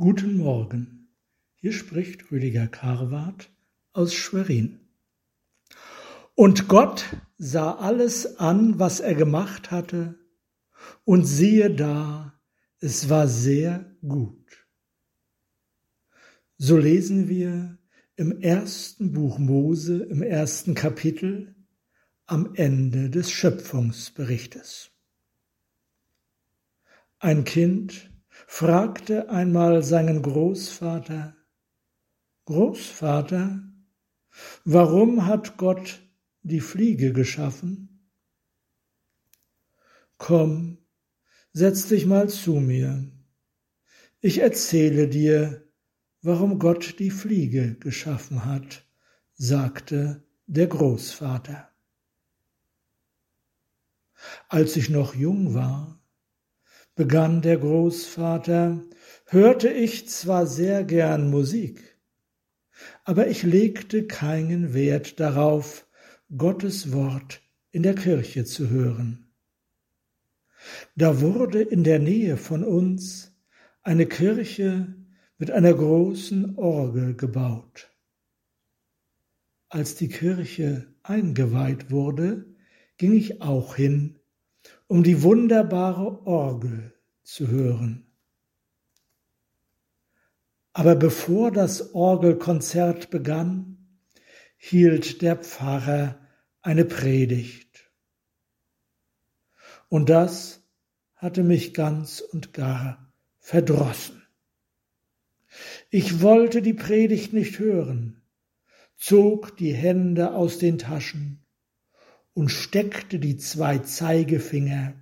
Guten Morgen, hier spricht Rüdiger Karwart aus Schwerin. Und Gott sah alles an, was er gemacht hatte, und siehe da, es war sehr gut. So lesen wir im ersten Buch Mose, im ersten Kapitel, am Ende des Schöpfungsberichtes. Ein Kind fragte einmal seinen Großvater, Großvater, warum hat Gott die Fliege geschaffen? Komm, setz dich mal zu mir. Ich erzähle dir, warum Gott die Fliege geschaffen hat, sagte der Großvater. Als ich noch jung war, begann der Großvater, hörte ich zwar sehr gern Musik, aber ich legte keinen Wert darauf, Gottes Wort in der Kirche zu hören. Da wurde in der Nähe von uns eine Kirche mit einer großen Orgel gebaut. Als die Kirche eingeweiht wurde, ging ich auch hin um die wunderbare Orgel zu hören. Aber bevor das Orgelkonzert begann, hielt der Pfarrer eine Predigt. Und das hatte mich ganz und gar verdrossen. Ich wollte die Predigt nicht hören, zog die Hände aus den Taschen und steckte die zwei Zeigefinger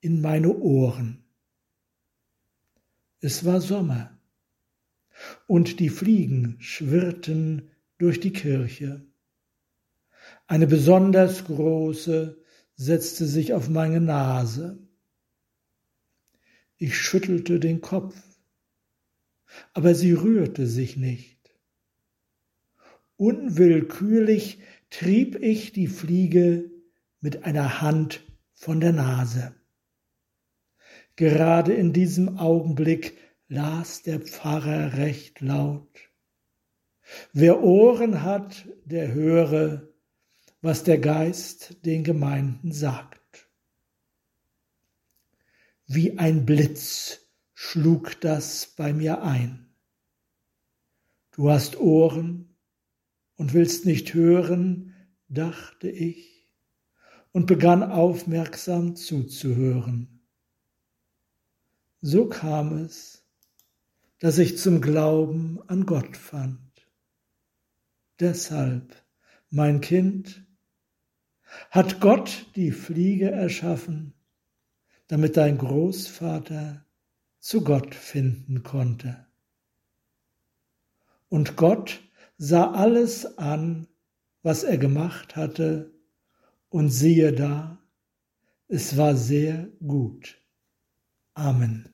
in meine Ohren. Es war Sommer, und die Fliegen schwirrten durch die Kirche. Eine besonders große setzte sich auf meine Nase. Ich schüttelte den Kopf, aber sie rührte sich nicht. Unwillkürlich trieb ich die Fliege mit einer Hand von der Nase. Gerade in diesem Augenblick las der Pfarrer recht laut. Wer Ohren hat, der höre, was der Geist den Gemeinden sagt. Wie ein Blitz schlug das bei mir ein. Du hast Ohren, und willst nicht hören, dachte ich und begann aufmerksam zuzuhören. So kam es, dass ich zum Glauben an Gott fand. Deshalb, mein Kind, hat Gott die Fliege erschaffen, damit dein Großvater zu Gott finden konnte. Und Gott sah alles an, was er gemacht hatte, und siehe da, es war sehr gut. Amen.